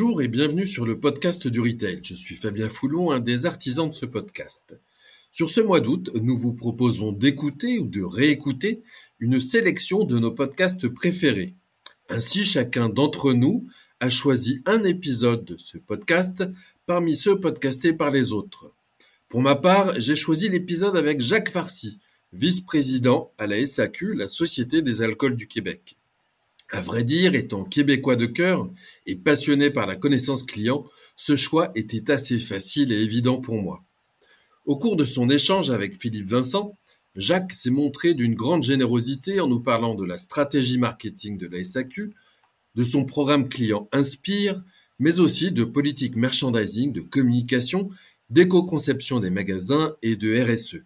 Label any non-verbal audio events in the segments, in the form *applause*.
Bonjour et bienvenue sur le podcast du Retail. Je suis Fabien Foulon, un des artisans de ce podcast. Sur ce mois d'août, nous vous proposons d'écouter ou de réécouter une sélection de nos podcasts préférés. Ainsi, chacun d'entre nous a choisi un épisode de ce podcast parmi ceux podcastés par les autres. Pour ma part, j'ai choisi l'épisode avec Jacques Farcy, vice-président à la SAQ, la Société des alcools du Québec. À vrai dire, étant québécois de cœur et passionné par la connaissance client, ce choix était assez facile et évident pour moi. Au cours de son échange avec Philippe Vincent, Jacques s'est montré d'une grande générosité en nous parlant de la stratégie marketing de la SAQ, de son programme client Inspire, mais aussi de politique merchandising, de communication, d'éco-conception des magasins et de RSE.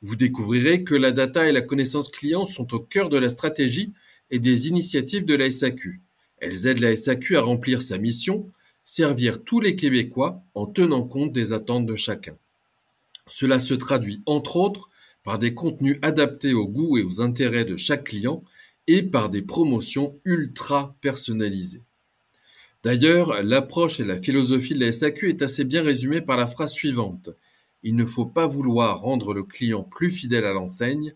Vous découvrirez que la data et la connaissance client sont au cœur de la stratégie et des initiatives de la SAQ. Elles aident la SAQ à remplir sa mission, servir tous les Québécois en tenant compte des attentes de chacun. Cela se traduit entre autres par des contenus adaptés aux goûts et aux intérêts de chaque client et par des promotions ultra personnalisées. D'ailleurs, l'approche et la philosophie de la SAQ est assez bien résumée par la phrase suivante. Il ne faut pas vouloir rendre le client plus fidèle à l'enseigne,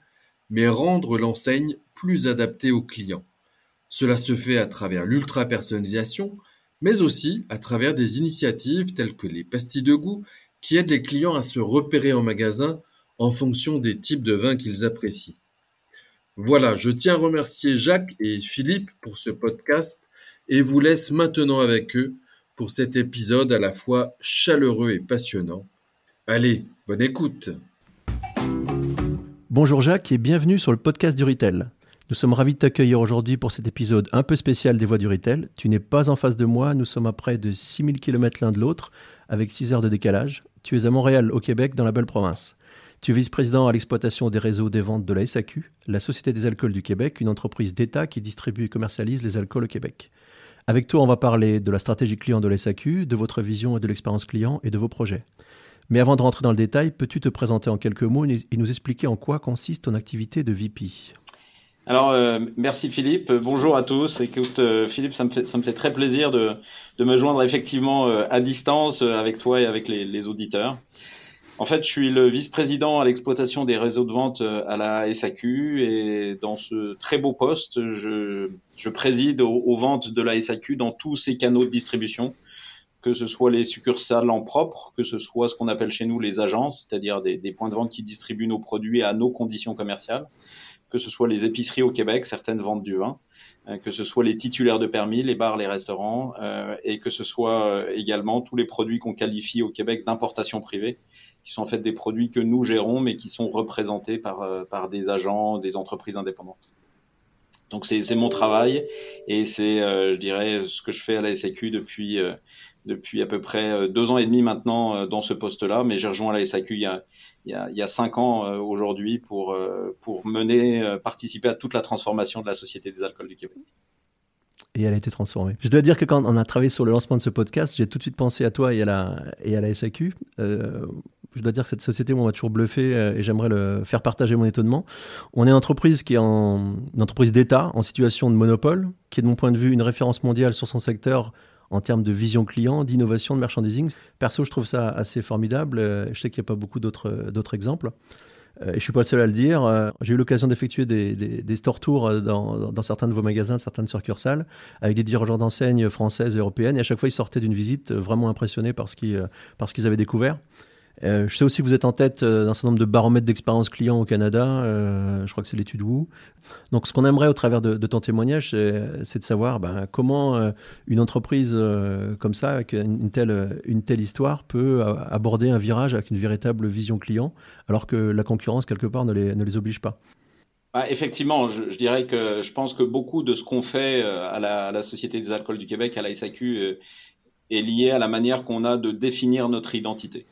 mais rendre l'enseigne plus adaptée au client. Cela se fait à travers l'ultra-personnalisation, mais aussi à travers des initiatives telles que les pastilles de goût qui aident les clients à se repérer en magasin en fonction des types de vins qu'ils apprécient. Voilà, je tiens à remercier Jacques et Philippe pour ce podcast et vous laisse maintenant avec eux pour cet épisode à la fois chaleureux et passionnant. Allez, bonne écoute. Bonjour Jacques et bienvenue sur le podcast du Retail. Nous sommes ravis de t'accueillir aujourd'hui pour cet épisode un peu spécial des voies du Retail. Tu n'es pas en face de moi, nous sommes à près de 6000 km l'un de l'autre, avec 6 heures de décalage. Tu es à Montréal, au Québec, dans la belle province. Tu es vice-président à l'exploitation des réseaux des ventes de la SAQ, la Société des alcools du Québec, une entreprise d'État qui distribue et commercialise les alcools au Québec. Avec toi, on va parler de la stratégie client de la SAQ, de votre vision et de l'expérience client et de vos projets. Mais avant de rentrer dans le détail, peux-tu te présenter en quelques mots et nous expliquer en quoi consiste ton activité de VP alors, euh, merci Philippe. Bonjour à tous. Écoute, euh, Philippe, ça me, fait, ça me fait très plaisir de, me joindre effectivement euh, à distance avec toi et avec les, auditeurs. En fait, je suis le vice-président à l'exploitation des réseaux de vente à la SAQ et dans ce très beau poste, je, préside aux, ventes de la SAQ dans tous ces canaux de distribution, que ce soit les succursales en propre, que ce soit ce qu'on appelle chez nous les agences, c'est-à-dire des, points de vente qui distribuent nos produits à nos conditions commerciales, que ce soit les épiceries au Québec, certaines vendent du vin, euh, que ce soit les titulaires de permis, les bars, les restaurants, euh, et que ce soit euh, également tous les produits qu'on qualifie au Québec d'importation privée, qui sont en fait des produits que nous gérons, mais qui sont représentés par, par des agents, des entreprises indépendantes. Donc c'est mon travail et c'est, je dirais, ce que je fais à la SAQ depuis, depuis à peu près deux ans et demi maintenant dans ce poste-là. Mais j'ai rejoint la SAQ il y a, il y a, cinq ans aujourd'hui pour, pour mener, participer à toute la transformation de la Société des alcools du Québec et elle a été transformée. Je dois dire que quand on a travaillé sur le lancement de ce podcast, j'ai tout de suite pensé à toi et à la, et à la SAQ. Euh, je dois dire que cette société m'a toujours bluffé euh, et j'aimerais le faire partager mon étonnement. On est une entreprise qui est une entreprise d'État en situation de monopole, qui est de mon point de vue une référence mondiale sur son secteur en termes de vision client, d'innovation, de merchandising. Perso, je trouve ça assez formidable. Euh, je sais qu'il n'y a pas beaucoup d'autres exemples. Euh, et je suis pas le seul à le dire. Euh, j'ai eu l'occasion d'effectuer des, des, store tours euh, dans, dans, certains de vos magasins, certaines succursales, avec des dirigeants d'enseignes françaises et européennes. Et à chaque fois, ils sortaient d'une visite vraiment impressionnés par ce qu'ils avaient découvert. Euh, je sais aussi que vous êtes en tête euh, d'un certain nombre de baromètres d'expérience client au Canada. Euh, je crois que c'est l'étude Woo. Donc, ce qu'on aimerait au travers de, ton témoignage, c'est de savoir ben, comment une entreprise comme ça, avec une telle, une telle histoire, peut aborder un virage avec une véritable vision client, alors que la concurrence, quelque part, ne les, ne les oblige pas. Bah, effectivement, je, dirais que je pense que beaucoup de ce qu'on fait à la, à la, Société des alcools du Québec, à la SAQ, est lié à la manière qu'on a de définir notre identité.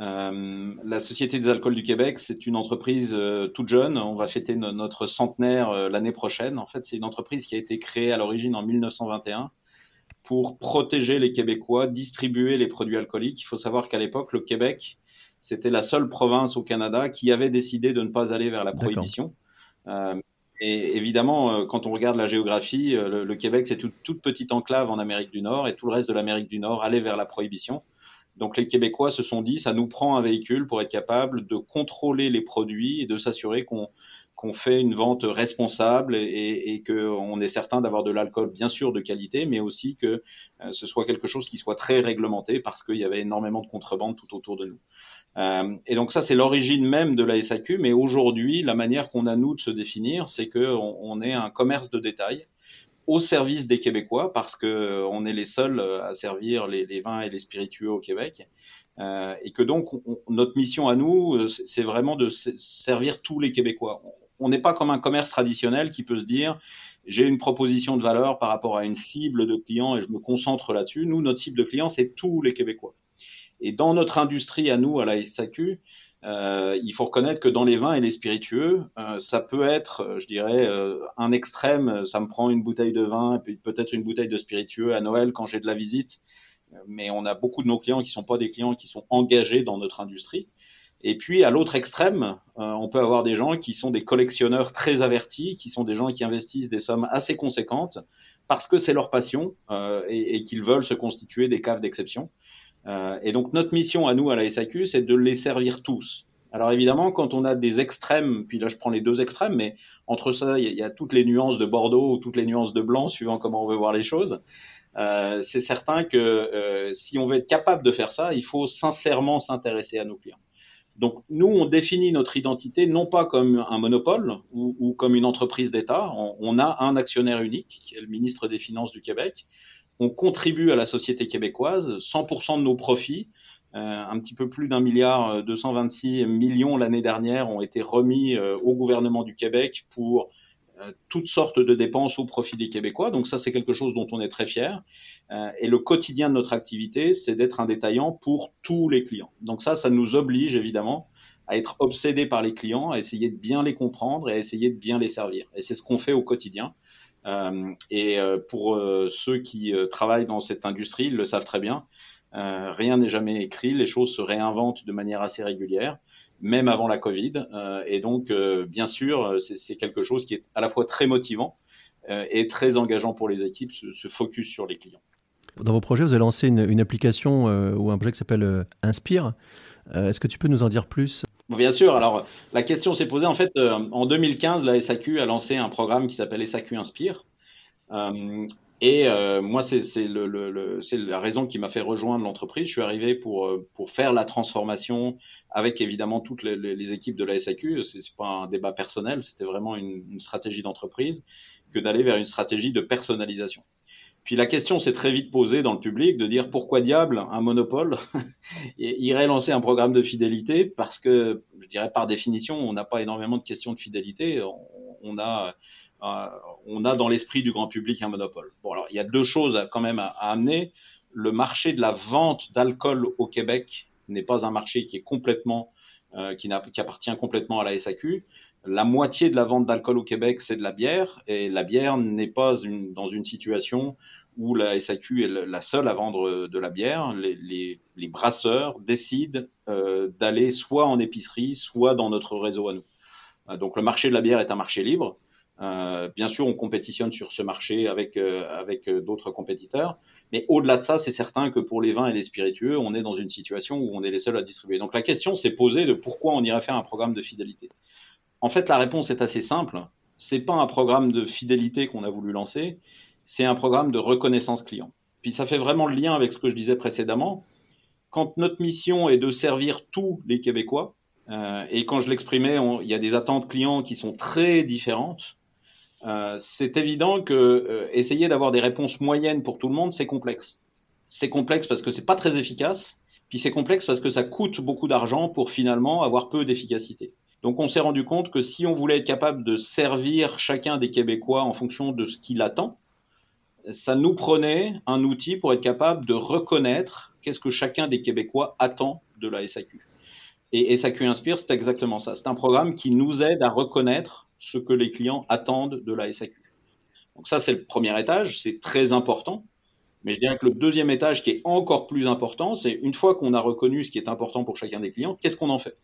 Euh, la Société des alcools du Québec, c'est une entreprise euh, toute jeune. On va fêter notre centenaire euh, l'année prochaine. En fait, c'est une entreprise qui a été créée à l'origine en 1921 pour protéger les Québécois, distribuer les produits alcooliques. Il faut savoir qu'à l'époque, le Québec, c'était la seule province au Canada qui avait décidé de ne pas aller vers la prohibition. Et évidemment, quand on regarde la géographie, le, Québec, c'est toute petite enclave en Amérique du Nord et tout le reste de l'Amérique du Nord allait vers la prohibition. Donc les Québécois se sont dit, ça nous prend un véhicule pour être capable de contrôler les produits et de s'assurer qu'on fait une vente responsable et, et qu'on est certain d'avoir de l'alcool, bien sûr, de qualité, mais aussi que euh, ce soit quelque chose qui soit très réglementé parce qu'il y avait énormément de contrebande tout autour de nous. Euh, et donc ça, c'est l'origine même de la SAQ, mais aujourd'hui, la manière qu'on a, nous, de se définir, c'est qu'on on est un commerce de détail au service des Québécois parce que euh, on est les seuls euh, à servir les, vins et les spiritueux au Québec. Euh, et que donc notre mission à nous, c'est vraiment de servir tous les Québécois on n'est pas comme un commerce traditionnel qui peut se dire j'ai une proposition de valeur par rapport à une cible de clients et je me concentre là-dessus. Nous, notre cible de clients, c'est tous les Québécois. Et dans notre industrie, à nous, à la SAQ, euh, il faut reconnaître que dans les vins et les spiritueux, euh, ça peut être, je dirais, euh, un extrême. Ça me prend une bouteille de vin et peut-être une bouteille de spiritueux à Noël quand j'ai de la visite. Mais on a beaucoup de nos clients qui sont pas des clients qui sont engagés dans notre industrie. Et puis à l'autre extrême, euh, on peut avoir des gens qui sont des collectionneurs très avertis, qui sont des gens qui investissent des sommes assez conséquentes parce que c'est leur passion euh, et, et qu'ils veulent se constituer des caves d'exception. Euh, et donc notre mission à nous à la SAQ, c'est de les servir tous. Alors évidemment, quand on a des extrêmes, puis là je prends les deux extrêmes, mais entre ça, il y, a toutes les nuances de Bordeaux ou toutes les nuances de blanc, suivant comment on veut voir les choses. Euh, c'est certain que euh, si on veut être capable de faire ça, il faut sincèrement s'intéresser à nos clients. Donc nous, on définit notre identité non pas comme un monopole ou, comme une entreprise d'État. On, a un actionnaire unique, qui est le ministre des Finances du Québec. On contribue à la société québécoise. 100% de nos profits, euh, un petit peu plus d'un milliard 226 millions l'année dernière, ont été remis euh, au gouvernement du Québec pour euh, toutes sortes de dépenses au profit des Québécois. Donc ça, c'est quelque chose dont on est très fier. Euh, et le quotidien de notre activité, c'est d'être un détaillant pour tous les clients. Donc ça, ça nous oblige évidemment à être obsédés par les clients, à essayer de bien les comprendre et à essayer de bien les servir. Et c'est ce qu'on fait au quotidien. Euh, et pour ceux qui travaillent dans cette industrie, ils le savent très bien. rien n'est jamais écrit, les choses se réinventent de manière assez régulière même avant la Covid. Euh, et donc, euh, bien sûr, euh, c'est quelque chose qui est à la fois très motivant et très engageant pour les équipes, ce, focus sur les clients. Dans vos projets, vous avez lancé une, application ou un projet qui s'appelle Inspire. Est-ce que tu peux nous en dire plus? Bien sûr. Alors, la question s'est posée. En fait, en 2015, la SAQ a lancé un programme qui s'appelle SAQ Inspire. Et euh, moi, c'est la raison qui m'a fait rejoindre l'entreprise. Je suis arrivé pour, euh, faire la transformation avec évidemment toutes les, équipes de la SAQ. C'est pas un débat personnel, c'était vraiment une stratégie d'entreprise que d'aller vers une stratégie de personnalisation. Puis la question s'est très vite posée dans le public de dire pourquoi diable un monopole *laughs* irait lancer un programme de fidélité parce que, je dirais par définition, on n'a pas énormément de questions de fidélité. On, a euh, on a dans l'esprit du grand public un monopole. Bon, alors il y a deux choses quand même à, amener. Le marché de la vente d'alcool au Québec n'est pas un marché qui est complètement, euh, qui, qui appartient complètement à la SAQ. La moitié de la vente d'alcool au Québec, c'est de la bière, et la bière n'est pas dans une situation où la SAQ est la seule à vendre de la bière. Les, brasseurs décident euh, d'aller soit en épicerie, soit dans notre réseau à nous. Donc le marché de la bière est un marché libre. Euh, bien sûr, on compétitionne sur ce marché avec, euh, euh, d'autres compétiteurs, mais au-delà de ça, c'est certain que pour les vins et les spiritueux, on est dans une situation où on est les seuls à distribuer. Donc la question s'est posée de pourquoi on irait faire un programme de fidélité. En fait, la réponse est assez simple. C'est pas un programme de fidélité qu'on a voulu lancer, c'est un programme de reconnaissance client. Puis ça fait vraiment le lien avec ce que je disais précédemment. Quand notre mission est de servir tous les Québécois, euh, et quand je l'exprimais, il y a des attentes clients qui sont très différentes. Euh, c'est évident que euh, essayer d'avoir des réponses moyennes pour tout le monde, c'est complexe. C'est complexe parce que c'est pas très efficace, puis c'est complexe parce que ça coûte beaucoup d'argent pour finalement avoir peu d'efficacité. Donc on s'est rendu compte que si on voulait être capable de servir chacun des Québécois en fonction de ce qu'il attend, ça nous prenait un outil pour être capable de reconnaître qu'est-ce que chacun des Québécois attend de la SAQ. Et SAQ Inspire, c'est exactement ça. C'est un programme qui nous aide à reconnaître ce que les clients attendent de la SAQ. Donc ça, c'est le premier étage, c'est très important. Mais je dirais que le deuxième étage qui est encore plus important, c'est une fois qu'on a reconnu ce qui est important pour chacun des clients, qu'est-ce qu'on en fait?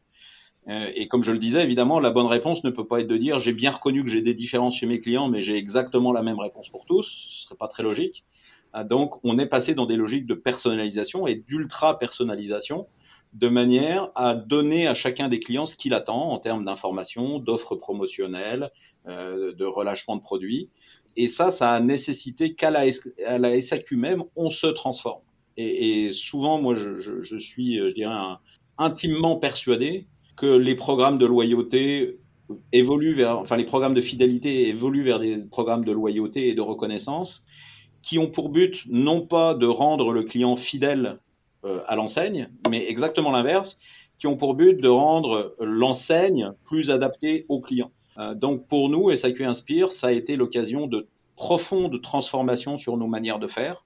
Et comme je le disais, évidemment, la bonne réponse ne peut pas être de dire j'ai bien reconnu que j'ai des différences chez mes clients, mais j'ai exactement la même réponse pour tous. Ce serait pas très logique. Donc, on est passé dans des logiques de personnalisation et d'ultra personnalisation de manière à donner à chacun des clients ce qu'il attend en termes d'informations, d'offres promotionnelles, euh, de relâchement de produits. Et ça, ça a nécessité qu'à la, la, SAQ même, on se transforme. Et, souvent, moi, je, suis, je dirais, intimement persuadé que les programmes de loyauté évoluent vers, enfin, les programmes de fidélité évoluent vers des programmes de loyauté et de reconnaissance qui ont pour but non pas de rendre le client fidèle euh, à l'enseigne, mais exactement l'inverse, qui ont pour but de rendre l'enseigne plus adaptée aux clients. Euh, donc pour nous, SAQ Inspire, ça a été l'occasion de profondes transformations sur nos manières de faire,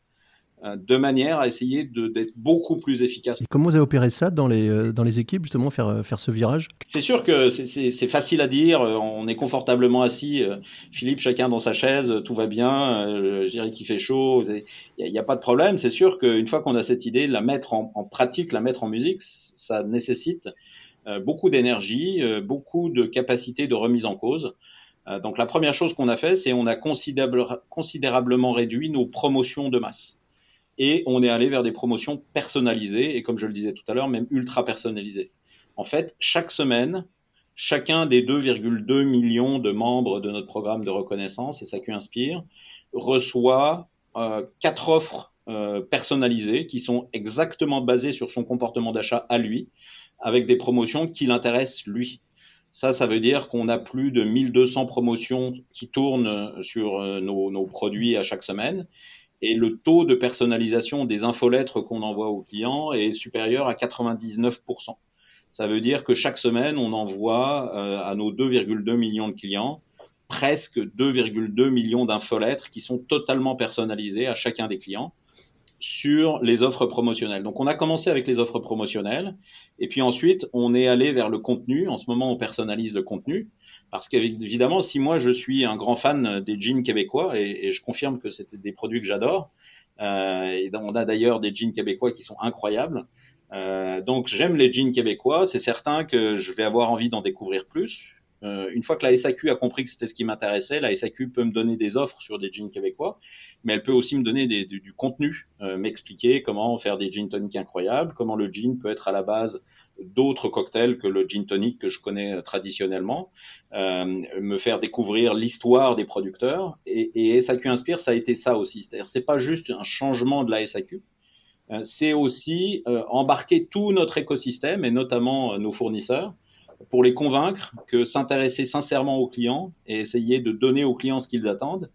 de manière à essayer d'être beaucoup plus efficace. comment vous avez opéré ça dans les, euh, dans les équipes, justement, faire, euh, faire ce virage? C'est sûr que c'est facile à dire, on est confortablement assis, Philippe, chacun dans sa chaise, tout va bien, je dirais qu'il fait chaud, il n'y a, pas de problème. C'est sûr qu'une fois qu'on a cette idée, la mettre en, en, pratique, la mettre en musique, ça nécessite beaucoup d'énergie, beaucoup de capacité de remise en cause. Donc la première chose qu'on a fait, c'est on a considérablement réduit nos promotions de masse et on est allé vers des promotions personnalisées et comme je le disais tout à l'heure, même ultra personnalisées. En fait, chaque semaine, chacun des 2,2 millions de membres de notre programme de reconnaissance, et qui inspire, reçoit euh, quatre offres euh, personnalisées qui sont exactement basées sur son comportement d'achat à lui, avec des promotions qui l'intéressent lui. Ça, ça veut dire qu'on a plus de 1200 promotions qui tournent sur euh, nos, nos produits à chaque semaine et le taux de personnalisation des infolettres qu'on envoie aux clients est supérieur à 99%. Ça veut dire que chaque semaine, on envoie euh, à nos 2,2 millions de clients presque 2,2 millions d'infolettres qui sont totalement personnalisées à chacun des clients sur les offres promotionnelles. Donc on a commencé avec les offres promotionnelles et puis ensuite on est allé vers le contenu. En ce moment on personnalise le contenu parce qu'évidemment, si moi je suis un grand fan des jeans québécois, et, je confirme que c'est des produits que j'adore, euh, et on a d'ailleurs des jeans québécois qui sont incroyables. Euh, donc j'aime les jeans québécois, c'est certain que je vais avoir envie d'en découvrir plus. Euh, une fois que la SAQ a compris que c'était ce qui m'intéressait, la SAQ peut me donner des offres sur des jeans québécois, mais elle peut aussi me donner du, contenu, euh, m'expliquer comment faire des jeans toniques incroyables, comment le jean peut être à la base d'autres cocktails que le gin tonic que je connais euh, traditionnellement, euh, me faire découvrir l'histoire des producteurs. Et, et, SAQ Inspire, ça a été ça aussi. C'est-à-dire, c'est pas juste un changement de la SAQ, euh, c'est aussi euh, embarquer tout notre écosystème et notamment nos fournisseurs pour les convaincre que s'intéresser sincèrement aux clients et essayer de donner aux clients ce qu'ils attendent,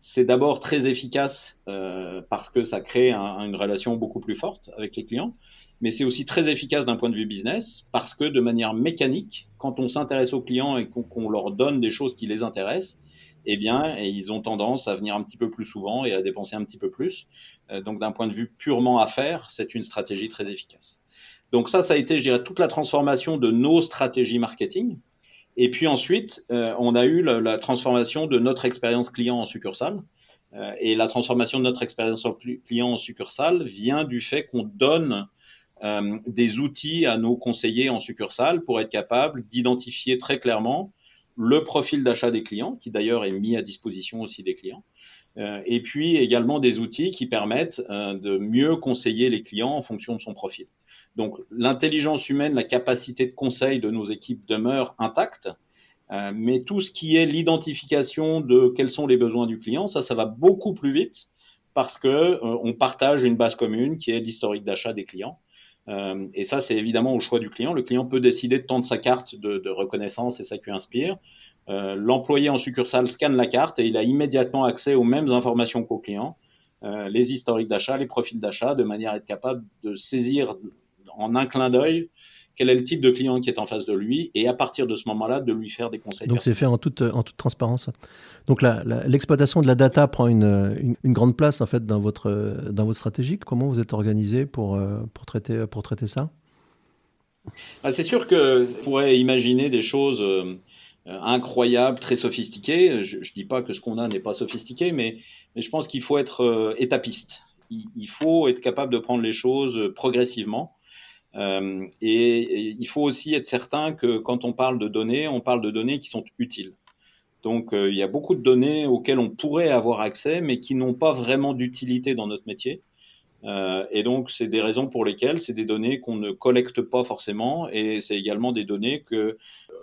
c'est d'abord très efficace euh, parce que ça crée un, une relation beaucoup plus forte avec les clients, mais c'est aussi très efficace d'un point de vue business parce que de manière mécanique, quand on s'intéresse aux clients et qu'on leur donne des choses qui les intéressent, eh bien, ils ont tendance à venir un petit peu plus souvent et à dépenser un petit peu plus. Euh, donc, d'un point de vue purement affaires, c'est une stratégie très efficace. Donc ça, ça a été, je dirais, toute la transformation de nos stratégies marketing. Et puis ensuite, euh, on a eu la, transformation de notre expérience client en succursale. Euh, et la transformation de notre expérience client en succursale vient du fait qu'on donne euh, des outils à nos conseillers en succursale pour être capable d'identifier très clairement le profil d'achat des clients, qui d'ailleurs est mis à disposition aussi des clients, et puis également des outils qui permettent de mieux conseiller les clients en fonction de son profil. Donc l'intelligence humaine, la capacité de conseil de nos équipes demeure intacte, euh, mais tout ce qui est l'identification de quels sont les besoins du client, ça, ça va beaucoup plus vite parce que euh, on partage une base commune qui est l'historique d'achat des clients. Euh, et ça, c'est évidemment au choix du client. Le client peut décider de tendre sa carte de, de reconnaissance et ça lui inspire. Euh, L'employé en succursale scanne la carte et il a immédiatement accès aux mêmes informations qu'au client, euh, les historiques d'achat, les profils d'achat, de manière à être capable de saisir en un clin d'œil quel est le type de client qui est en face de lui et à partir de ce moment-là de lui faire des conseils. Donc c'est fait en toute, en toute transparence. Donc l'exploitation de la data prend une, une, une, grande place en fait dans votre, dans votre stratégie. Comment vous êtes organisé pour, pour, traiter, pour traiter ça? Ah, C'est sûr que vous pourrait imaginer des choses euh, incroyables, très sophistiquées. Je ne dis pas que ce qu'on a n'est pas sophistiqué, mais, mais je pense qu'il faut être euh, étapiste. Il, il, faut être capable de prendre les choses progressivement et, et, il faut aussi être certain que quand on parle de données, on parle de données qui sont utiles. Donc il y a beaucoup de données auxquelles on pourrait avoir accès, mais qui n'ont pas vraiment d'utilité dans notre métier. Euh, et donc, c'est des raisons pour lesquelles c'est des données qu'on ne collecte pas forcément, et c'est également des données que, euh,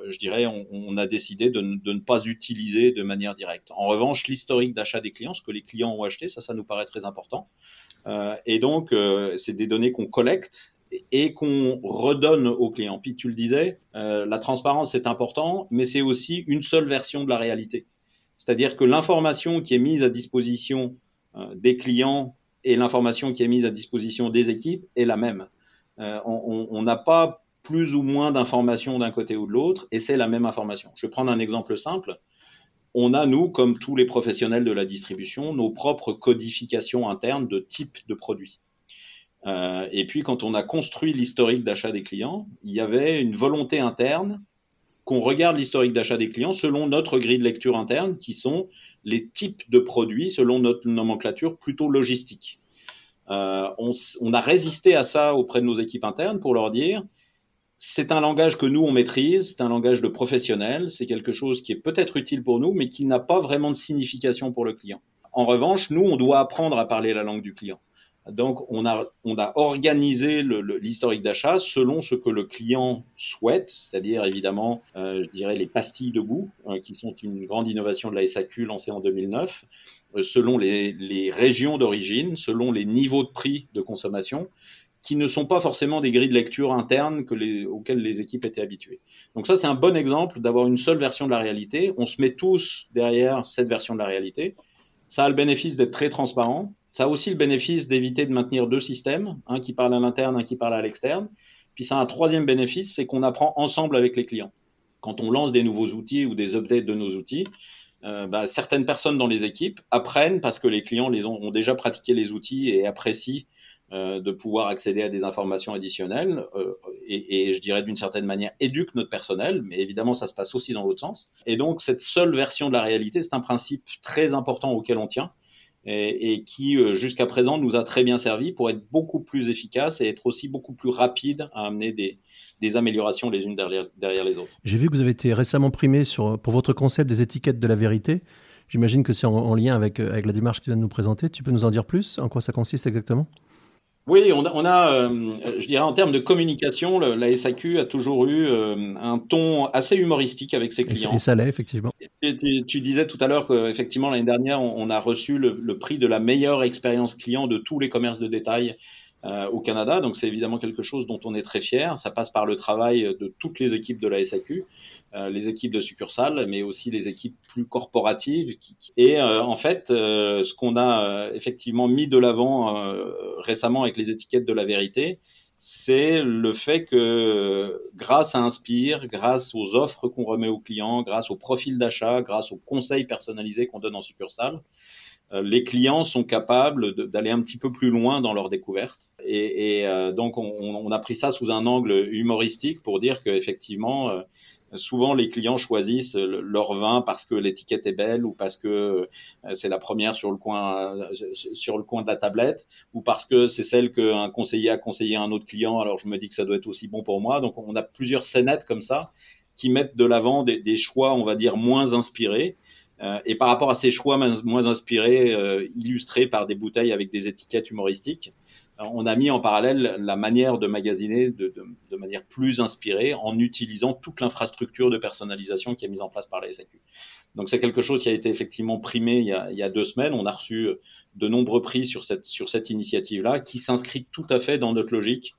je dirais, on, a décidé de, ne pas utiliser de manière directe. En revanche, l'historique d'achat des clients, ce que les clients ont acheté, ça, ça nous paraît très important. Euh, et donc, euh, c'est des données qu'on collecte et qu'on redonne aux clients. Puis tu le disais, euh, la transparence c'est important, mais c'est aussi une seule version de la réalité. C'est-à-dire que l'information qui est mise à disposition des clients et l'information qui est mise à disposition des équipes est la même. Euh, on n'a pas plus ou moins d'informations d'un côté ou de l'autre, et c'est la même information. Je vais prendre un exemple simple. On a, nous, comme tous les professionnels de la distribution, nos propres codifications internes de type de produit. Euh, et puis, quand on a construit l'historique d'achat des clients, il y avait une volonté interne qu'on regarde l'historique d'achat des clients selon notre grille de lecture interne, qui sont les types de produits selon notre nomenclature plutôt logistique. Euh, on, on, a résisté à ça auprès de nos équipes internes pour leur dire c'est un langage que nous on maîtrise, c'est un langage de professionnel, c'est quelque chose qui est peut-être utile pour nous, mais qui n'a pas vraiment de signification pour le client. En revanche, nous on doit apprendre à parler la langue du client. Donc, on a, on a organisé l'historique d'achat selon ce que le client souhaite, c'est-à-dire évidemment, euh, je dirais, les pastilles de goût, euh, qui sont une grande innovation de la SAQ lancée en 2009, euh, selon les, les régions d'origine, selon les niveaux de prix de consommation, qui ne sont pas forcément des grilles de lecture internes que les, auxquelles les équipes étaient habituées. Donc ça, c'est un bon exemple d'avoir une seule version de la réalité. On se met tous derrière cette version de la réalité. Ça a le bénéfice d'être très transparent ça a aussi le bénéfice d'éviter de maintenir deux systèmes, un qui parle à l'interne, un qui parle à l'externe. Puis ça a un troisième bénéfice, c'est qu'on apprend ensemble avec les clients. Quand on lance des nouveaux outils ou des updates de nos outils, euh, bah, certaines personnes dans les équipes apprennent parce que les clients les ont, déjà pratiqué les outils et apprécient euh, de pouvoir accéder à des informations additionnelles euh, et, et, je dirais d'une certaine manière éduquent notre personnel, mais évidemment ça se passe aussi dans l'autre sens. Et donc cette seule version de la réalité, c'est un principe très important auquel on tient et, qui euh, jusqu'à présent nous a très bien servi pour être beaucoup plus efficace et être aussi beaucoup plus rapide à amener des, améliorations les unes derrière, les autres. J'ai vu que vous avez été récemment primé sur, pour votre concept des étiquettes de la vérité. J'imagine que c'est en, en, lien avec, avec la démarche que tu viens de nous présenter. Tu peux nous en dire plus? En quoi ça consiste exactement? Oui, on a, on a euh, je dirais en termes de communication, le, la SAQ a toujours eu euh, un ton assez humoristique avec ses clients. Et ça l'est, effectivement. Et, tu, tu, disais tout à l'heure qu'effectivement, l'année dernière, on, on, a reçu le, le, prix de la meilleure expérience client de tous les commerces de détail euh, au Canada. Donc, c'est évidemment quelque chose dont on est très fier. Ça passe par le travail de toutes les équipes de la SAQ. Euh, les équipes de succursales, mais aussi les équipes plus corporatives. Et euh, en fait, euh, ce qu'on a effectivement mis de l'avant récemment avec les étiquettes de la vérité, c'est le fait que grâce à Inspire, grâce aux offres qu'on remet aux clients, grâce au profil d'achat, grâce aux conseils personnalisés qu'on donne en succursale, les clients sont capables d'aller un petit peu plus loin dans leur découverte. Et, et donc, on, on, a pris ça sous un angle humoristique pour dire qu'effectivement, Souvent, les clients choisissent leur vin parce que l'étiquette est belle ou parce que euh, c'est la première sur le coin, euh, sur le coin de la tablette ou parce que c'est celle qu'un conseiller a conseillé à un autre client. Alors, je me dis que ça doit être aussi bon pour moi. Donc, on a plusieurs scénettes comme ça qui mettent de l'avant des, des, choix, on va dire, moins inspirés. Euh, et par rapport à ces choix moins inspirés, euh, illustrés par des bouteilles avec des étiquettes humoristiques, on a mis en parallèle la manière de magasiner de, manière plus inspirée en utilisant toute l'infrastructure de personnalisation qui est mise en place par la SAQ. Donc c'est quelque chose qui a été effectivement primé il y a, deux semaines. On a reçu de nombreux prix sur cette, sur cette initiative-là qui s'inscrit tout à fait dans notre logique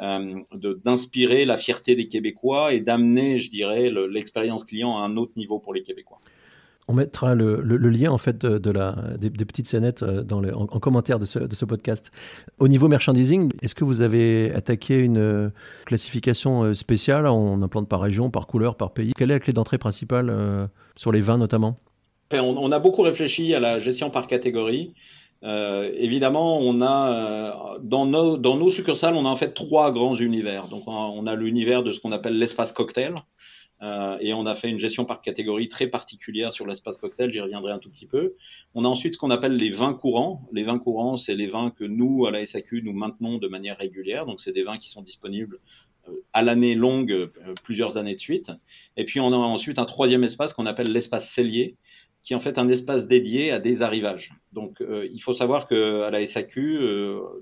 euh, d'inspirer la fierté des Québécois et d'amener, je dirais, l'expérience client à un autre niveau pour les Québécois. On mettra le, lien en fait de, la, des, petites scénettes euh, dans en, en, commentaire de ce, podcast. Au niveau merchandising, est-ce que vous avez attaqué une euh, classification euh, spéciale? En implante par région, par couleur, par pays Quelle est la clé d'entrée principale sur les vins notamment? On, on, a beaucoup réfléchi à la gestion par catégorie. Évidemment, on a dans nos, dans nos succursales, on a en fait trois grands univers. Donc, on a l'univers de ce qu'on appelle l'espace cocktail, Euh, et on a fait une gestion par catégorie très particulière sur l'espace cocktail, j'y reviendrai un tout petit peu. On a ensuite ce qu'on appelle les vins courants. Les vins courants, c'est les vins que nous, à la SAQ, nous maintenons de manière régulière. Donc, c'est des vins qui sont disponibles euh, à l'année longue, euh, plusieurs années de suite. Et puis, on a ensuite un troisième espace qu'on appelle l'espace cellier, qui est en fait un espace dédié à des arrivages. Donc, il faut savoir qu'à la SAQ,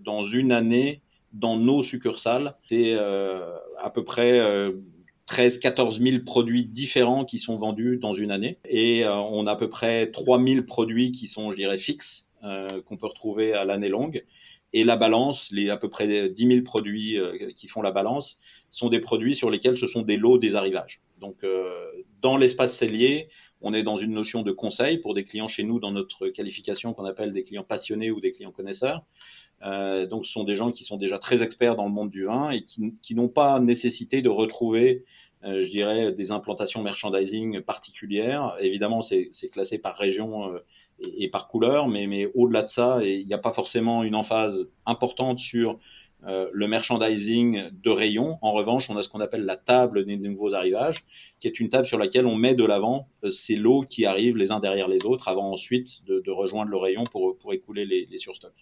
dans une année, dans nos succursales, c'est à peu près 13 14 000 produits différents qui sont vendus dans une année. Et euh, on a à peu près 3 000 produits qui sont, je dirais, fixes, euh, qu'on peut retrouver à l'année longue. Et la balance, les à peu près 10 000 produits euh, qui font la balance, sont des produits sur lesquels ce sont des lots des arrivages. Donc, dans l'espace cellier, on est dans une notion de conseil pour des clients chez nous dans notre qualification qu'on appelle des clients passionnés ou des clients connaisseurs. Euh, donc, ce sont des gens qui sont déjà très experts dans le monde du vin et qui, n'ont pas nécessité de retrouver, euh, je dirais, des implantations merchandising particulières. Évidemment, c'est classé par région euh, et, et, par couleur, mais, mais au-delà de ça, il n'y a pas forcément une emphase importante sur euh, le merchandising de rayon. En revanche, on a ce qu'on appelle la table des nouveaux arrivages, qui est une table sur laquelle on met de l'avant ces lots qui arrivent les uns derrière les autres avant ensuite de, rejoindre le rayon pour, pour écouler les, surstocks.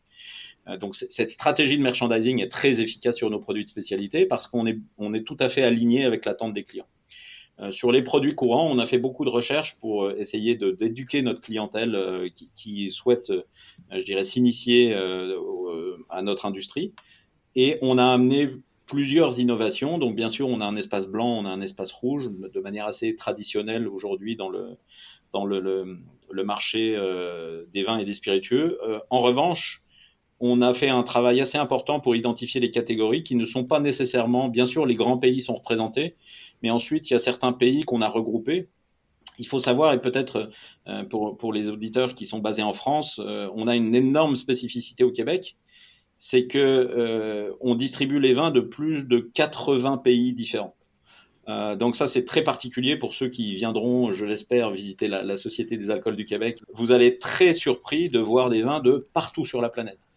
Euh, donc cette stratégie de merchandising est très efficace sur nos produits de spécialité parce qu'on est, on est tout à fait aligné avec l'attente des clients. Euh, sur les produits courants, on a fait beaucoup de recherches pour euh, essayer d'éduquer notre clientèle qui, qui, souhaite, je dirais, s'initier à notre industrie. Et on a amené plusieurs innovations. Donc, bien sûr, on a un espace blanc, on a un espace rouge, de manière assez traditionnelle aujourd'hui dans le, dans le, marché des vins et des spiritueux. en revanche, on a fait un travail assez important pour identifier les catégories qui ne sont pas nécessairement, bien sûr, les grands pays sont représentés, mais ensuite, il y a certains pays qu'on a regroupés. Il faut savoir, et peut-être euh, pour, pour, les auditeurs qui sont basés en France, euh, on a une énorme spécificité au Québec, c'est que euh, on distribue les vins de plus de 80 pays différents. Euh, donc ça, c'est très particulier pour ceux qui viendront, je l'espère, visiter la, Société des alcools du Québec. Vous allez être très surpris de voir des vins de partout sur la planète.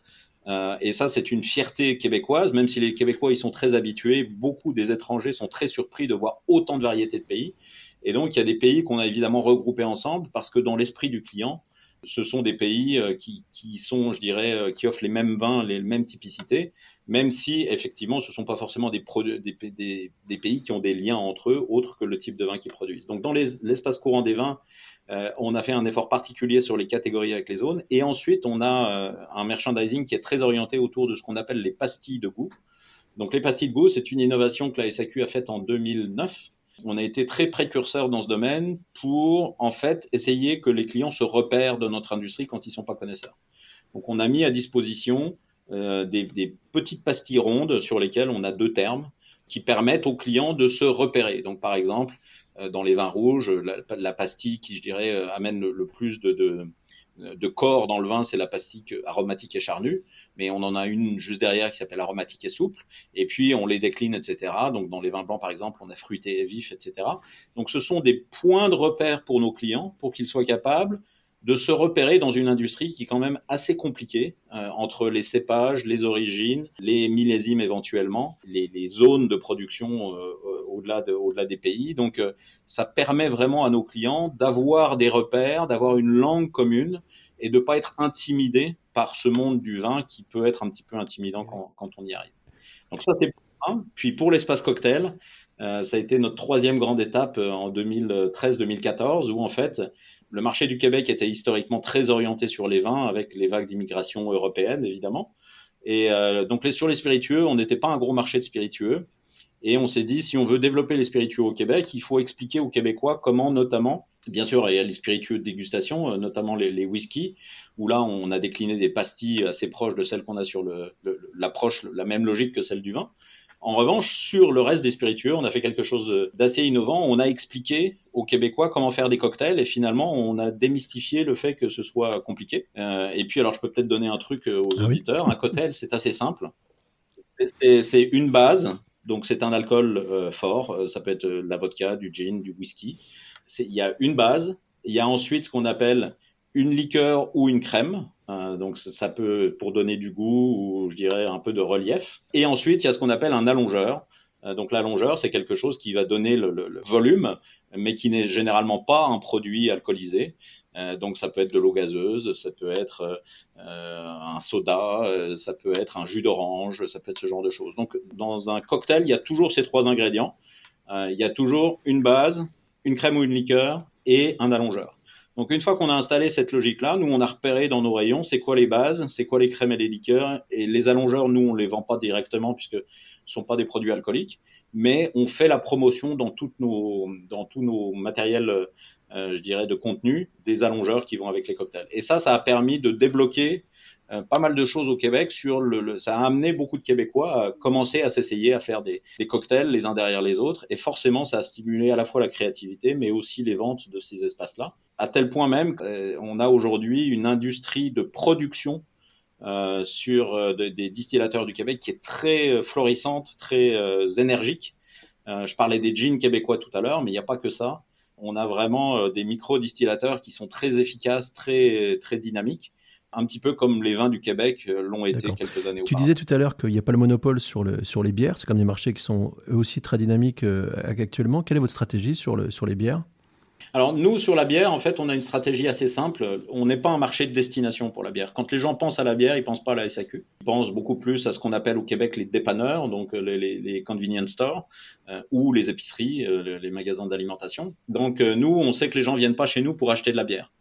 Euh, et ça, c'est une fierté québécoise, même si les Québécois ils sont très habitués, beaucoup des étrangers sont très surpris de voir autant de variétés de pays. Et donc, il y a des pays qu'on a évidemment regroupés ensemble parce que dans l'esprit du client, ce sont des pays euh, qui, qui, sont, je dirais, euh, qui offrent les mêmes vins, les mêmes typicités, même si effectivement, ce ne sont pas forcément des, des, des, des, pays qui ont des liens entre eux, autres que le type de vin qu'ils produisent. Donc, dans l'espace courant des vins, euh, on a fait un effort particulier sur les catégories avec les zones. Et ensuite, on a un merchandising qui est très orienté autour de ce qu'on appelle les pastilles de goût. Donc les pastilles de goût, c'est une innovation que la SAQ a faite en 2009. On a été très précurseur dans ce domaine pour en fait essayer que les clients se repèrent de notre industrie quand ils sont pas connaisseurs. Donc on a mis à disposition euh, des, petites pastilles rondes sur lesquelles on a deux termes qui permettent aux clients de se repérer. Donc par exemple, euh, dans les vins rouges. La, pastille qui, je dirais, euh, amène le, plus de, de, corps dans le vin, c'est la pastille aromatique et charnue. Mais on en a une juste derrière qui s'appelle aromatique et souple. Et puis, on les décline, etc. Donc, dans les vins blancs, par exemple, on a fruité et vif, etc. Donc, ce sont des points de repère pour nos clients pour qu'ils soient capables de se repérer dans une industrie qui est quand même assez compliquée euh, entre les cépages, les origines, les millésimes éventuellement, les, les zones de production euh, au-delà de, au-delà des pays. Donc euh, ça permet vraiment à nos clients d'avoir des repères, d'avoir une langue commune et de pas être intimidé par ce monde du vin qui peut être un petit peu intimidant quand, quand on y arrive. Donc ça c'est un. Puis pour l'espace cocktail, euh, ça a été notre troisième grande étape en 2013-2014 où en fait le marché du Québec était historiquement très orienté sur les vins, avec les vagues d'immigration européenne, évidemment. Et euh, donc sur les spiritueux, on n'était pas un gros marché de spiritueux. Et on s'est dit, si on veut développer les spiritueux au Québec, il faut expliquer aux Québécois comment, notamment, bien sûr, il y a les spiritueux de dégustation, euh, notamment les, les whiskies, où là, on a décliné des pastilles assez proches de celles qu'on a sur l'approche, la même logique que celle du vin. En revanche, sur le reste des spiritueux, on a fait quelque chose d'assez innovant. On a expliqué aux Québécois comment faire des cocktails et finalement, on a démystifié le fait que ce soit compliqué. Euh, et puis, alors, je peux peut-être donner un truc aux ah auditeurs. Un cocktail, c'est assez simple. C'est une base. Donc, c'est un alcool euh, fort. Euh, ça peut être de la vodka, du gin, du whisky. Il y a une base. Il y a ensuite ce qu'on appelle une liqueur ou une crème. Euh, donc ça peut pour donner du goût ou je dirais un peu de relief. Et ensuite il y a ce qu'on appelle un allongeur. donc l'allongeur, c'est quelque chose qui va donner le volume, mais qui n'est généralement pas un produit alcoolisé. Euh, donc ça peut être de l'eau gazeuse, ça peut être euh, un soda, euh, ça peut être un jus d'orange, ça peut être ce genre de choses. Donc dans un cocktail, il y a toujours ces trois ingrédients. il y a toujours une base, une crème ou une liqueur et un allongeur. Donc une fois qu'on a installé cette logique-là, nous on a repéré dans nos rayons c'est quoi les bases, c'est quoi les crèmes et les liqueurs et les allongeurs, nous on les vend pas directement puisque ce sont pas des produits alcooliques, mais on fait la promotion dans toutes nos dans tous nos matériels euh, je dirais, de contenu des allongeurs qui vont avec les cocktails. Et ça, ça a permis de débloquer pas mal de choses au Québec sur le, ça a amené beaucoup de Québécois à commencer à s'essayer à faire des, des, cocktails les uns derrière les autres. Et forcément ça a stimulé à la fois la créativité mais aussi les ventes de ces espaces-là. À tel point même qu'on euh, a aujourd'hui une industrie de production euh, sur des distillateurs du Québec qui est très florissante, très énergique. je parlais des jeans québécois tout à l'heure mais il n'y a pas que ça. On a vraiment euh, des micro-distillateurs qui sont très efficaces, très, très dynamiques un petit peu comme les vins du Québec euh, l'ont été quelques années Tu disais tout à l'heure qu'il n'y a pas le monopole sur, le, sur les bières. C'est comme des marchés qui sont eux aussi très dynamiques euh, actuellement. Quelle est votre stratégie sur, le, sur les bières? Alors nous, sur la bière, en fait, on a une stratégie assez simple. On n'est pas un marché de destination pour la bière. Quand les gens pensent à la bière, ils pensent pas à la SAQ. Ils pensent beaucoup plus à ce qu'on appelle au Québec les dépanneurs, donc euh, les, les, convenience stores, euh, ou les épiceries, euh, les, magasins d'alimentation. Donc nous, on sait que les gens viennent pas chez nous pour acheter de la bière.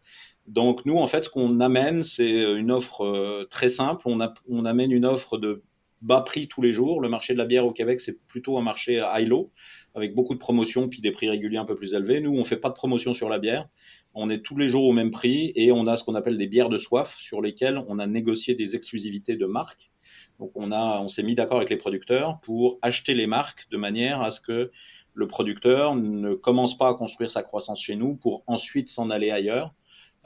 Donc nous, en fait, ce qu'on amène, c'est une offre très simple. On, amène une offre de bas prix tous les jours. Le marché de la bière au Québec, c'est plutôt un marché high-low avec beaucoup de promotions puis des prix réguliers un peu plus élevés. Nous, on fait pas de promotion sur la bière. On est tous les jours au même prix et on a ce qu'on appelle des bières de soif sur lesquelles on a négocié des exclusivités de marques. Donc on s'est mis d'accord avec les producteurs pour acheter les marques de manière à ce que le producteur ne commence pas à construire sa croissance chez nous pour ensuite s'en aller ailleurs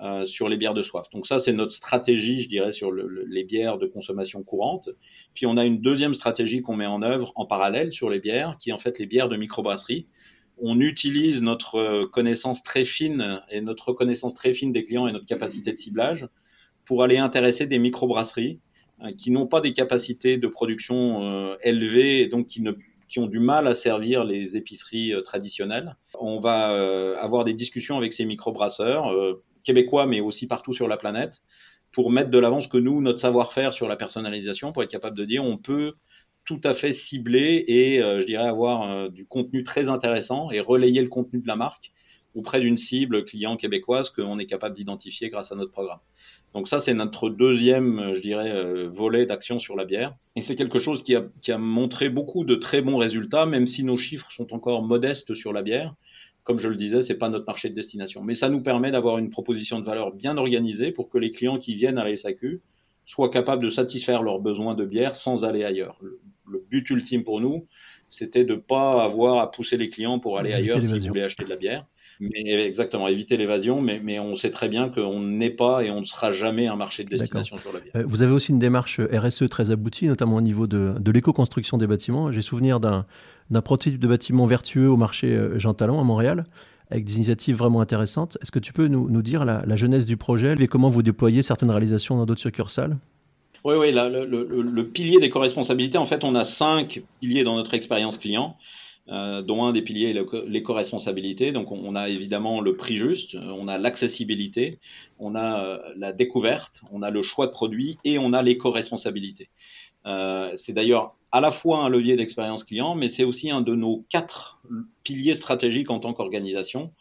euh, sur les bières de soif. Donc ça, c'est notre stratégie, je dirais, sur les bières de consommation courante. Puis on a une deuxième stratégie qu'on met en œuvre en parallèle sur les bières, qui est en fait les bières de microbrasserie. On utilise notre euh, connaissance très fine et notre reconnaissance très fine des clients et notre capacité de ciblage pour aller intéresser des microbrasseries euh, qui n'ont pas des capacités de production élevées et donc qui ont du mal à servir les épiceries traditionnelles. On va avoir des discussions avec ces microbrasseurs québécois, mais aussi partout sur la planète, pour mettre de l'avance que nous, notre savoir-faire sur la personnalisation, pour être capable de dire on peut tout à fait cibler et, euh, je dirais, avoir euh, du contenu très intéressant et relayer le contenu de la marque auprès d'une cible client québécoise qu'on est capable d'identifier grâce à notre programme. Donc ça, c'est notre deuxième, je dirais, euh, volet d'action sur la bière. Et c'est quelque chose qui a, qui a montré beaucoup de très bons résultats, même si nos chiffres sont encore modestes sur la bière comme je le disais, c'est pas notre marché de destination. Mais ça nous permet d'avoir une proposition de valeur bien organisée pour que les clients qui viennent à la SAQ soient capables de satisfaire leurs besoins de bière sans aller ailleurs. Le, but ultime pour nous, c'était de pas avoir à pousser les clients pour aller ailleurs s'ils voulaient acheter de la bière. Mais exactement, éviter l'évasion, mais, mais, on sait très bien qu'on n'est pas et on ne sera jamais un marché de destination sur la bière. Euh, vous avez aussi une démarche RSE très aboutie, notamment au niveau de, de l'éco-construction des bâtiments. J'ai souvenir d'un prototype de bâtiment vertueux au marché euh, Jean Talon à Montréal avec des initiatives vraiment intéressantes. Est-ce que tu peux nous, nous dire la, la, jeunesse du projet et comment vous déployez certaines réalisations dans d'autres succursales? Oui, oui, le, le, le, pilier d'éco-responsabilité, en fait, on a cinq piliers dans notre expérience client. Euh, dont un des piliers est l'éco-responsabilité. Donc on, a évidemment le prix juste, euh, on a l'accessibilité, on a euh, la découverte, on a le choix de produit et on a l'éco-responsabilité. Euh, c'est d'ailleurs à la fois un levier d'expérience client, mais c'est aussi un de nos quatre piliers stratégiques en tant qu'organisation,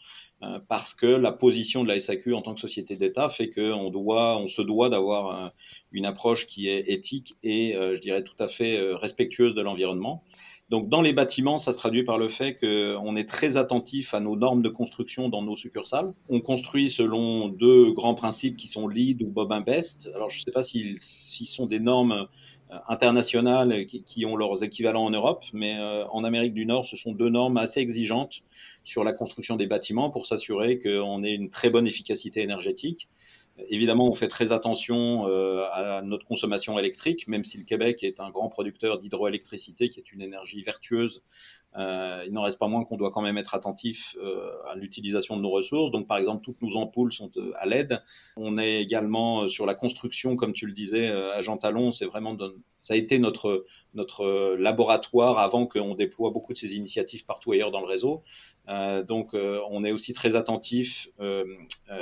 parce que la position de la SAQ en tant que société d'État fait qu'on doit, on se doit d'avoir une approche qui est éthique et, je dirais, tout à fait respectueuse de l'environnement. Donc dans les bâtiments, ça se traduit par le fait qu'on est très attentif à nos normes de construction dans nos succursales. On construit selon deux grands principes qui sont LEED ou Bob Best. Alors je ne sais pas s'ils sont des normes euh, internationales qui, ont leurs équivalents en Europe, mais euh, en Amérique du Nord, ce sont deux normes assez exigeantes sur la construction des bâtiments pour s'assurer qu'on ait une très bonne efficacité énergétique Évidemment, on fait très attention euh, à notre consommation électrique, même si le Québec est un grand producteur d'hydroélectricité, qui est une énergie vertueuse euh, il n'en reste pas moins qu'on doit quand même être attentif euh, à l'utilisation de nos ressources. Donc, par exemple, toutes nos ampoules sont euh, à LED. On est également sur la construction, comme tu le disais, à Jean Talon. C'est vraiment ça a été notre notre laboratoire avant qu'on déploie beaucoup de ces initiatives partout ailleurs dans le réseau. Euh, donc, euh, on est aussi très attentif. Euh,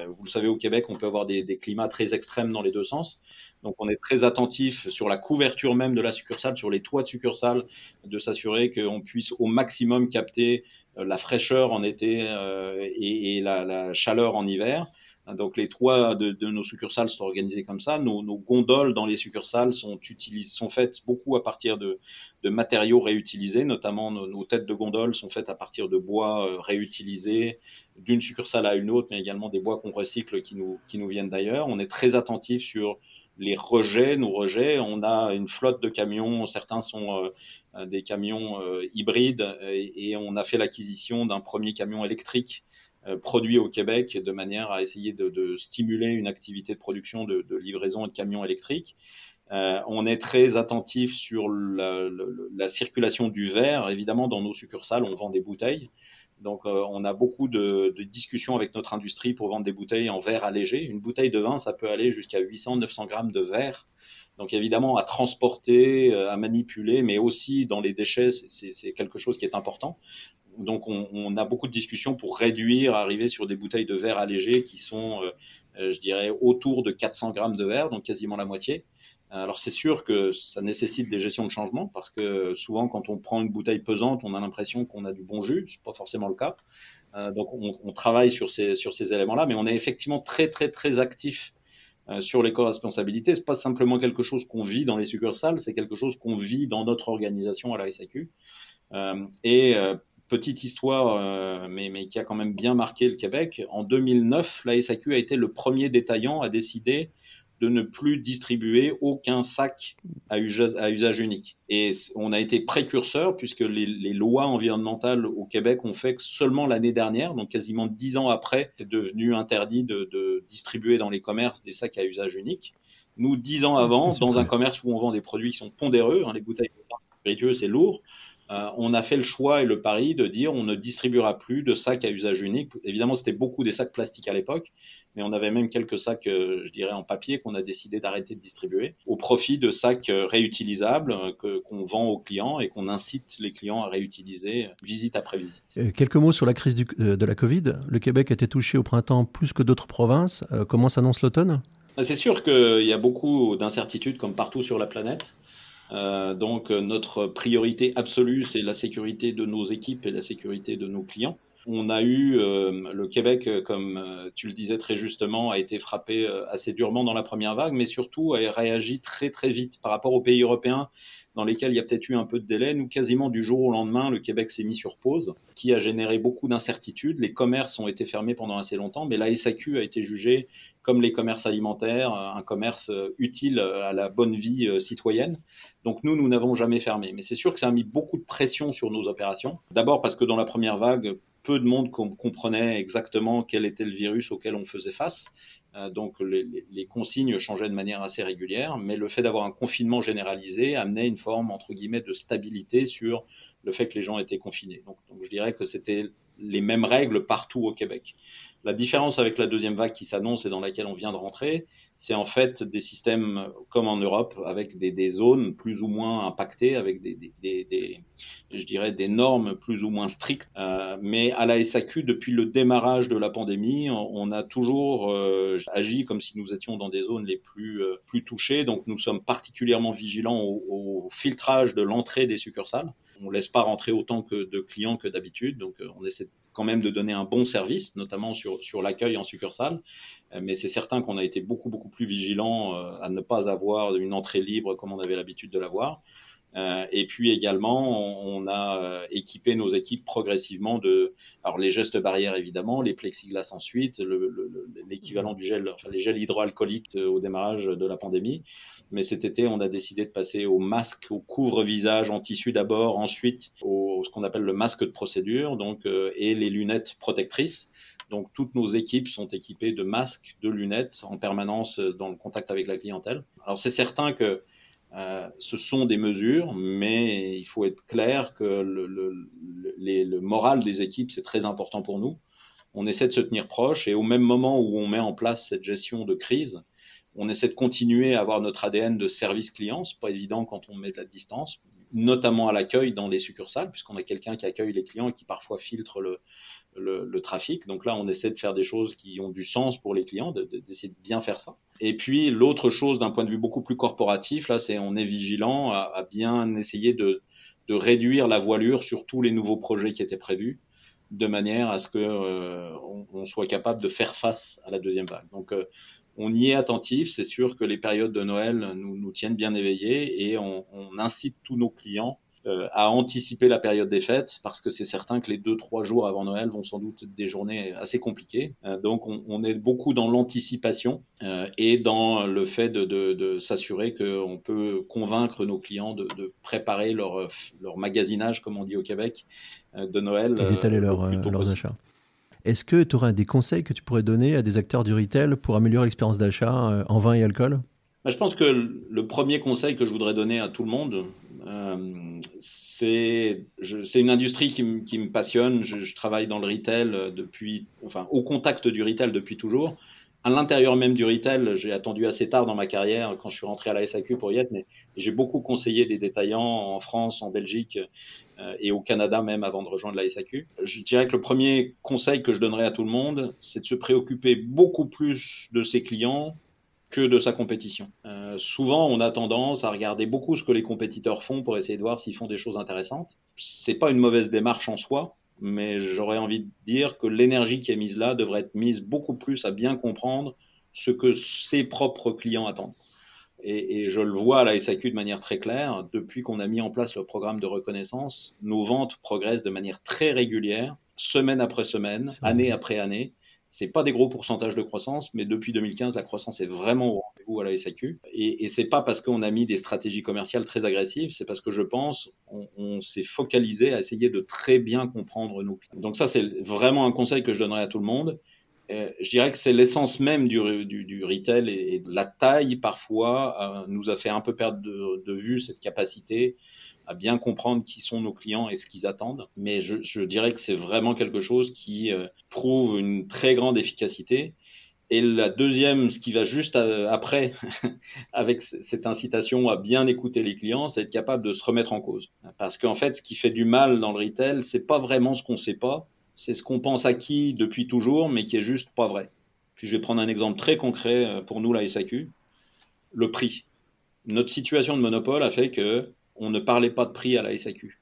vous le savez, au Québec, on peut avoir des, des, climats très extrêmes dans les deux sens. Donc, on est très attentif sur la couverture même de la succursale, sur les toits de succursale, de s'assurer qu'on puisse au maximum capter la fraîcheur en été et, et la, la, chaleur en hiver. Donc les toits de, de, nos succursales sont organisés comme ça. Nos, nos gondoles dans les succursales sont, utilisées, sont faites beaucoup à partir de, de matériaux réutilisés, notamment nos, nos, têtes de gondoles sont faites à partir de bois euh, réutilisés d'une succursale à une autre, mais également des bois qu'on recycle qui nous, qui nous viennent d'ailleurs. On est très attentif sur les rejets, nos rejets. On a une flotte de camions, certains sont euh, des camions euh, hybrides, et, on a fait l'acquisition d'un premier camion électrique euh, produit au Québec de manière à essayer de, stimuler une activité de production de, livraison de camions électriques. Euh, on est très attentif sur la, circulation du verre. Évidemment, dans nos succursales, on vend des bouteilles. Donc, euh, on a beaucoup de, de, discussions avec notre industrie pour vendre des bouteilles en verre allégé. Une bouteille de vin, ça peut aller jusqu'à 800-900 grammes de verre. Donc, évidemment, à transporter, euh, à manipuler, mais aussi dans les déchets, c'est quelque chose qui est important donc on, on, a beaucoup de discussions pour réduire, arriver sur des bouteilles de verre allégées qui sont, euh, euh je dirais, autour de 400 grammes de verre, donc quasiment la moitié. Alors c'est sûr que ça nécessite des gestions de changement parce que souvent quand on prend une bouteille pesante, on a l'impression qu'on a du bon jus, c'est pas forcément le cas. Euh, donc on, travaille sur ces sur ces éléments-là, mais on est effectivement très très très actif euh, sur l'éco-responsabilité. C'est pas simplement quelque chose qu'on vit dans les succursales, c'est quelque chose qu'on vit dans notre organisation à la SAQ. Euh, et petite histoire, mais, mais, qui a quand même bien marqué le Québec. En 2009, la SAQ a été le premier détaillant à décider de ne plus distribuer aucun sac à usage, à usage unique. Et on a été précurseur puisque les, les, lois environnementales au Québec ont fait que seulement l'année dernière, donc quasiment dix ans après, c'est devenu interdit de, de, distribuer dans les commerces des sacs à usage unique. Nous, dix ans avant, dans un commerce où on vend des produits qui sont pondéreux, hein, les bouteilles spiritueux, c'est lourd, on a fait le choix et le pari de dire on ne distribuera plus de sacs à usage unique. Évidemment, c'était beaucoup des sacs plastiques à l'époque, mais on avait même quelques sacs, euh, je dirais, en papier qu'on a décidé d'arrêter de distribuer au profit de sacs euh, réutilisables qu'on vend aux clients et qu'on incite les clients à réutiliser visite après visite. quelques mots sur la crise du, de la Covid. Le Québec a été touché au printemps plus que d'autres provinces. comment s'annonce l'automne? C'est sûr qu'il y a beaucoup d'incertitudes comme partout sur la planète. Euh, donc euh, notre priorité absolue, c'est la sécurité de nos équipes et la sécurité de nos clients. On a eu euh, le Québec, comme tu le disais très justement, a été frappé assez durement dans la première vague, mais surtout a réagi très très vite par rapport aux pays européens dans lesquels il y a peut-être eu un peu de délai. Nous, quasiment du jour au lendemain, le Québec s'est mis sur pause, qui a généré beaucoup d'incertitudes. Les commerces ont été fermés pendant assez longtemps, mais la SAQ a été jugée comme les commerces alimentaires, un commerce utile à la bonne vie citoyenne. Donc nous, nous n'avons jamais fermé. Mais c'est sûr que ça a mis beaucoup de pression sur nos opérations. D'abord parce que dans la première vague, peu de monde comprenait exactement quel était le virus auquel on faisait face. Euh, donc les, consignes changeaient de manière assez régulière, mais le fait d'avoir un confinement généralisé amenait une forme entre guillemets de stabilité sur le fait que les gens étaient confinés. Donc je dirais que c'était les mêmes règles partout au Québec. La différence avec la deuxième vague qui s'annonce et dans laquelle on vient de rentrer, c'est en fait des systèmes comme en Europe, avec des, zones plus ou moins impactées, avec des, je dirais, des normes plus ou moins strictes. Euh, mais à la SAQ, depuis le démarrage de la pandémie, on, a toujours euh, agi comme si nous étions dans des zones les plus, euh, touchées. Donc nous sommes particulièrement vigilants au, filtrage de l'entrée des succursales. On laisse pas rentrer autant que de clients que d'habitude. Donc on essaie quand même de donner un bon service, notamment sur, sur l'accueil en succursale. Euh, mais c'est certain qu'on a été beaucoup, beaucoup plus vigilant euh, à ne pas avoir une entrée libre comme on avait l'habitude de l'avoir. Euh, et puis également, on, a équipé nos équipes progressivement de, alors les gestes barrières évidemment, les plexiglas ensuite, l'équivalent le, le, du gel, enfin les gels hydroalcooliques au démarrage de la pandémie. Mais cet été, on a décidé de passer au masque, au couvre-visage en tissu d'abord, ensuite au ce qu'on appelle le masque de procédure, donc et les lunettes protectrices. Donc toutes nos équipes sont équipées de masques, de lunettes en permanence dans le contact avec la clientèle. Alors c'est certain que ce sont des mesures, mais il faut être clair que le, le, le moral des équipes, c'est très important pour nous. On essaie de se tenir proche et au même moment où on met en place cette gestion de crise, on essaie de continuer à avoir notre ADN de service client. C'est pas évident quand on met de la distance, notamment à l'accueil dans les succursales, puisqu'on a quelqu'un qui accueille les clients et qui parfois filtre le, trafic. Donc là, on essaie de faire des choses qui ont du sens pour les clients, d'essayer de, bien faire ça. Et puis l'autre chose, d'un point de vue beaucoup plus corporatif, là, c'est on est vigilant à, bien essayer de, de, réduire la voilure sur tous les nouveaux projets qui étaient prévus, de manière à ce que euh, on, soit capable de faire face à la deuxième vague. Donc euh, on y est attentif. C'est sûr que les périodes de Noël nous, nous tiennent bien éveillés et on, on incite tous nos clients euh, à anticiper la période des fêtes parce que c'est certain que les deux trois jours avant Noël vont sans doute être des journées assez compliquées. Euh, donc on, on, est beaucoup dans l'anticipation euh, et dans le fait de, de, de s'assurer qu'on peut convaincre nos clients de, de, préparer leur, leur magasinage, comme on dit au Québec, de Noël. Et d'étaler leur, leurs achats. Est-ce que tu aurais des conseils que tu pourrais donner à des acteurs du retail pour améliorer l'expérience d'achat en vin et alcool? Bah, je pense que le premier conseil que je voudrais donner à tout le monde, euh, c'est une industrie qui, qui me passionne. Je, je, travaille dans le retail depuis, enfin, au contact du retail depuis toujours. À l'intérieur même du retail, j'ai attendu assez tard dans ma carrière quand je suis rentré à la SAQ pour y être, mais j'ai beaucoup conseillé des détaillants en France, en Belgique euh, et au Canada même avant de rejoindre la SAQ. Je dirais que le premier conseil que je donnerais à tout le monde, c'est de se préoccuper beaucoup plus de ses clients que de sa compétition. Euh, souvent, on a tendance à regarder beaucoup ce que les compétiteurs font pour essayer de voir s'ils font des choses intéressantes. C'est pas une mauvaise démarche en soi, mais j'aurais envie de dire que l'énergie qui est mise là devrait être mise beaucoup plus à bien comprendre ce que ses propres clients attendent. Et, et je le vois à la SAQ de manière très claire. Depuis qu'on a mis en place le programme de reconnaissance, nos ventes progressent de manière très régulière, semaine après semaine, année après année. C'est pas des gros pourcentages de croissance, mais depuis 2015, la croissance est vraiment au rendez-vous à la SAQ. Et, et c'est pas parce qu'on a mis des stratégies commerciales très agressives, c'est parce que je pense on, s'est focalisé à essayer de très bien comprendre clients. Donc ça, c'est vraiment un conseil que je donnerais à tout le monde. Euh, je dirais que c'est l'essence même du, du, retail et, la taille parfois euh, nous a fait un peu perdre de vue cette capacité à bien comprendre qui sont nos clients et ce qu'ils attendent. Mais je, dirais que c'est vraiment quelque chose qui euh, prouve une très grande efficacité. Et la deuxième, ce qui va juste euh, après, *laughs* avec cette incitation à bien écouter les clients, c'est être capable de se remettre en cause. Parce qu'en fait, ce qui fait du mal dans le retail, c'est pas vraiment ce qu'on sait pas, c'est ce qu'on pense acquis depuis toujours, mais qui est juste pas vrai. Puis je vais prendre un exemple très concret euh, pour nous, la SAQ. Le prix. Notre situation de monopole a fait que on ne parlait pas de prix à la SAQ.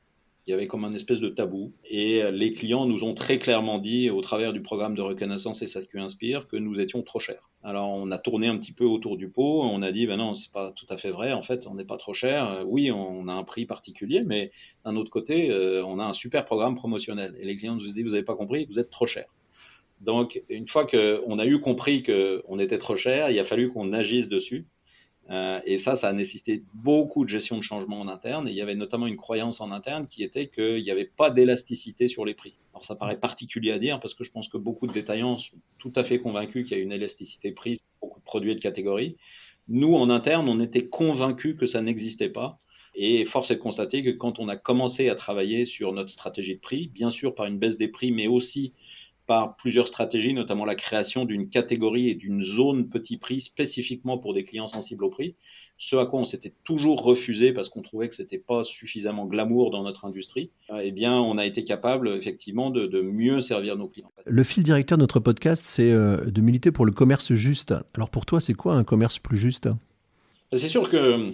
Il y avait comme un espèce de tabou. Et les clients nous ont très clairement dit, au travers du programme de reconnaissance SAQ Inspire, que nous étions trop chers. Alors on a tourné un petit peu autour du pot, on a dit, ben non, c'est pas tout à fait vrai, en fait, on n'est pas trop cher. Oui, on a un prix particulier, mais d'un autre côté, euh, on a un super programme promotionnel. Et les clients nous ont dit, vous n'avez pas compris, vous êtes trop cher. Donc, une fois qu'on a eu compris qu'on était trop cher, il a fallu qu'on agisse dessus. Euh, et ça, ça a nécessité beaucoup de gestion de changement en interne. Et il y avait notamment une croyance en interne qui était qu'il n'y avait pas d'élasticité sur les prix. Alors ça paraît particulier à dire parce que je pense que beaucoup de détaillants sont tout à fait convaincus qu'il y a une élasticité prix sur beaucoup de produits et de catégories. Nous, en interne, on était convaincus que ça n'existait pas. Et force est de constater que quand on a commencé à travailler sur notre stratégie de prix, bien sûr par une baisse des prix, mais aussi par plusieurs stratégies, notamment la création d'une catégorie et d'une zone petit prix spécifiquement pour des clients sensibles au prix, ce à quoi on s'était toujours refusé parce qu'on trouvait que c'était pas suffisamment glamour dans notre industrie, eh bien, on a été capable effectivement de, de mieux servir nos clients. Le fil directeur de notre podcast, c'est euh, de militer pour le commerce juste. Alors pour toi, c'est quoi un commerce plus juste? C'est sûr que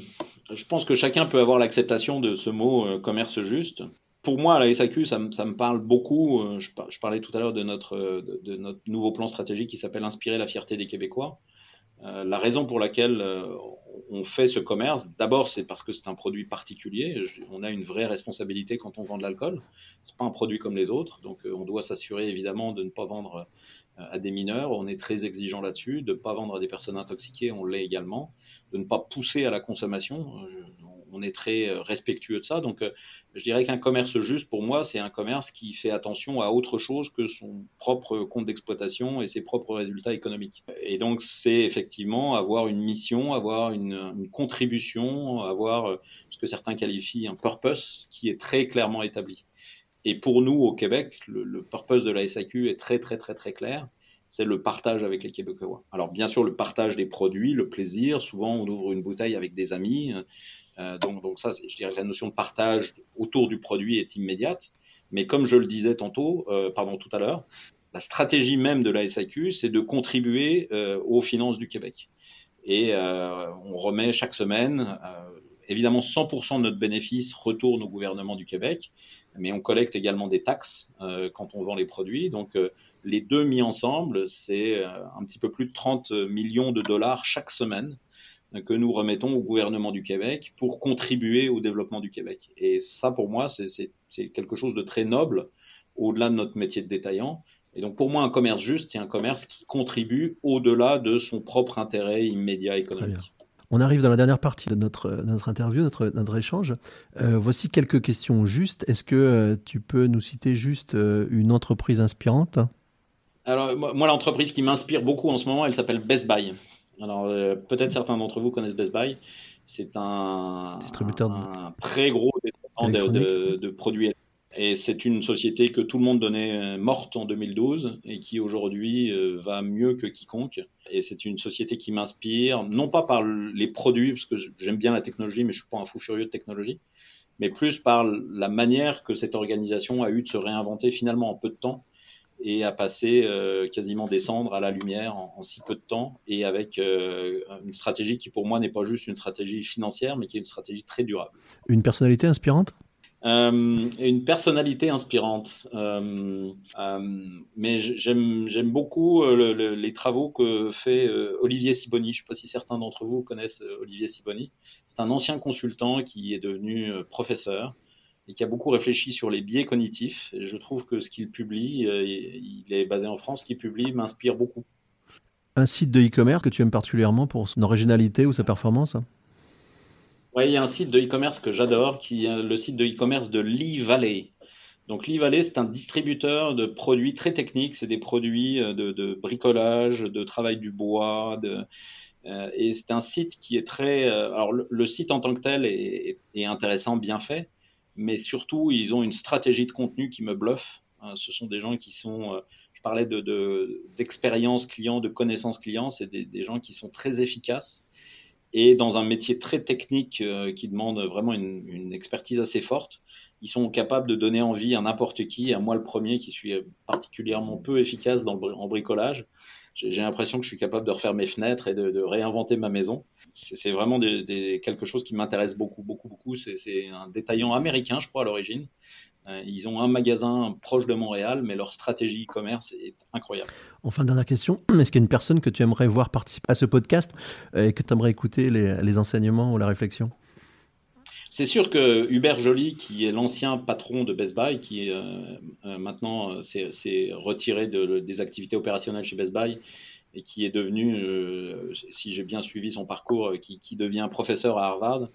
je pense que chacun peut avoir l'acceptation de ce mot euh, commerce juste pour moi, la SAQ, ça, me parle beaucoup. Euh, je, parlais tout à l'heure de notre, de, notre nouveau plan stratégique qui s'appelle Inspirer la fierté des Québécois. Euh, la raison pour laquelle euh, on fait ce commerce, d'abord, c'est parce que c'est un produit particulier. On a une vraie responsabilité quand on vend de l'alcool. C'est pas un produit comme les autres, donc euh, on doit s'assurer évidemment de ne pas vendre euh, à des mineurs. On est très exigeant là-dessus, de ne pas vendre à des personnes intoxiquées, on l'est également, de ne pas pousser à la consommation. On est très respectueux de ça. Donc, je dirais qu'un commerce juste, pour moi, c'est un commerce qui fait attention à autre chose que son propre compte d'exploitation et ses propres résultats économiques. Et donc, c'est effectivement avoir une mission, avoir une, contribution, avoir ce que certains qualifient un purpose qui est très clairement établi. Et pour nous, au Québec, le, le purpose de la SAQ est très, très, très, très clair c'est le partage avec les Québécois. Alors bien sûr, le partage des produits, le plaisir. Souvent, on ouvre une bouteille avec des amis. Euh, donc, ça, je dirais que la notion de partage autour du produit est immédiate. Mais comme je le disais tantôt, euh, pardon, tout à l'heure, la stratégie même de la SAQ, c'est de contribuer euh, aux finances du Québec. Et on remet chaque semaine, évidemment, 100% de notre bénéfice retourne au gouvernement du Québec, mais on collecte également des taxes quand on vend les produits. Donc les deux mis ensemble, c'est un petit peu plus de 30 millions de dollars chaque semaine que nous remettons au gouvernement du Québec pour contribuer au développement du Québec. Et ça, pour moi, c'est quelque chose de très noble au-delà de notre métier de détaillant. Et donc, pour moi, un commerce juste, c'est un commerce qui contribue au-delà de son propre intérêt immédiat économique. On arrive dans la dernière partie de notre, notre interview, notre, notre échange. Euh, voici quelques questions justes. Est-ce que euh, tu peux nous citer juste euh, une entreprise inspirante? Alors, moi, l'entreprise qui m'inspire beaucoup en ce moment, elle s'appelle Best Buy. Alors, euh, peut-être certains d'entre vous connaissent Best Buy. C'est un, distributeur un, très gros distributeur de, de, produits. Et c'est une société que tout le monde donnait euh, morte en 2012 et qui aujourd'hui euh, va mieux que quiconque. Et c'est une société qui m'inspire, non pas par les produits, parce que j'aime bien la technologie, mais je suis pas un fou furieux de technologie, mais plus par la manière que cette organisation a eu de se réinventer finalement en peu de temps et à passer euh, quasiment des cendres à la lumière en, si peu de temps et avec euh, une stratégie qui pour moi n'est pas juste une stratégie financière mais qui est une stratégie très durable. Une personnalité inspirante? Euh, une personnalité inspirante. Euh, mais j'aime beaucoup le, le, les travaux que fait Olivier Siboni. Je ne sais pas si certains d'entre vous connaissent Olivier Siboni. C'est un ancien consultant qui est devenu professeur et qui a beaucoup réfléchi sur les biais cognitifs. Et je trouve que ce qu'il publie, euh, il est basé en France, ce qu'il publie m'inspire beaucoup. Un site de e-commerce que tu aimes particulièrement pour son originalité ou sa performance? Oui, il y a un site de e-commerce que j'adore, qui est le site de e-commerce de Lee Valley. Donc Lee Valley, c'est un distributeur de produits très techniques. C'est des produits euh, de, bricolage, de travail du bois, de, euh, et c'est un site qui est très. alors le, site en tant que tel est, est intéressant, bien fait, mais surtout, ils ont une stratégie de contenu qui me bluffe. Hein, ce sont des gens qui sont, euh, je parlais d'expérience de, client, de connaissance client, c'est des, gens qui sont très efficaces et dans un métier très technique euh, qui demande vraiment une, expertise assez forte, ils sont capables de donner envie à n'importe qui, à moi le premier qui suis particulièrement peu efficace dans le, en bricolage, j'ai l'impression que je suis capable de refaire mes fenêtres et de, réinventer ma maison. C'est vraiment des, quelque chose qui m'intéresse beaucoup, beaucoup, beaucoup. C'est un détaillant américain, je crois, à l'origine. Euh, ils ont un magasin proche de Montréal, mais leur stratégie e-commerce est incroyable. Enfin, dernière question. *clears throat* Est-ce qu'il y a une personne que tu aimerais voir participer à ce podcast et que tu aimerais écouter les, les enseignements ou la réflexion? C'est sûr que Hubert Joly, qui est l'ancien patron de Best Buy, qui euh, euh, maintenant s'est retiré de, des activités opérationnelles chez Best Buy et qui est devenu, si j'ai bien suivi son parcours, qui, qui devient professeur à Harvard,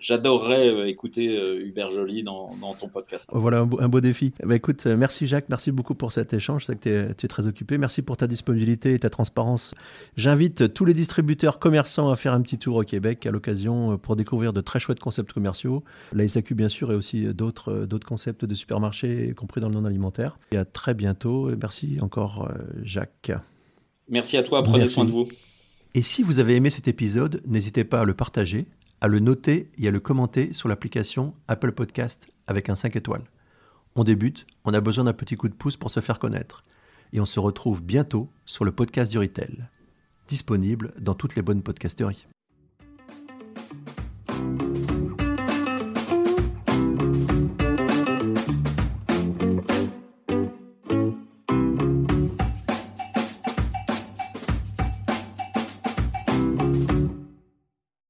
J'adorerais euh, écouter euh, Hubert Joly dans, ton podcast. Voilà un beau, défi. Bah, écoute, euh, merci Jacques, merci beaucoup pour cet échange. Je sais que tu es, très occupé. Merci pour ta disponibilité et ta transparence. J'invite tous les distributeurs commerçants à faire un petit tour au Québec à l'occasion pour découvrir de très chouettes concepts commerciaux. La SAQ, bien sûr, et aussi d'autres concepts de supermarchés, y compris dans le non alimentaire. Et à très bientôt. merci encore, Jacques. Merci à toi. Prenez soin de vous. Et si vous avez aimé cet épisode, n'hésitez pas à le partager à le noter et à le commenter sur l'application Apple Podcast avec un 5 étoiles. On débute, on a besoin d'un petit coup de pouce pour se faire connaître. Et on se retrouve bientôt sur le podcast du Retail, disponible dans toutes les bonnes podcasteries.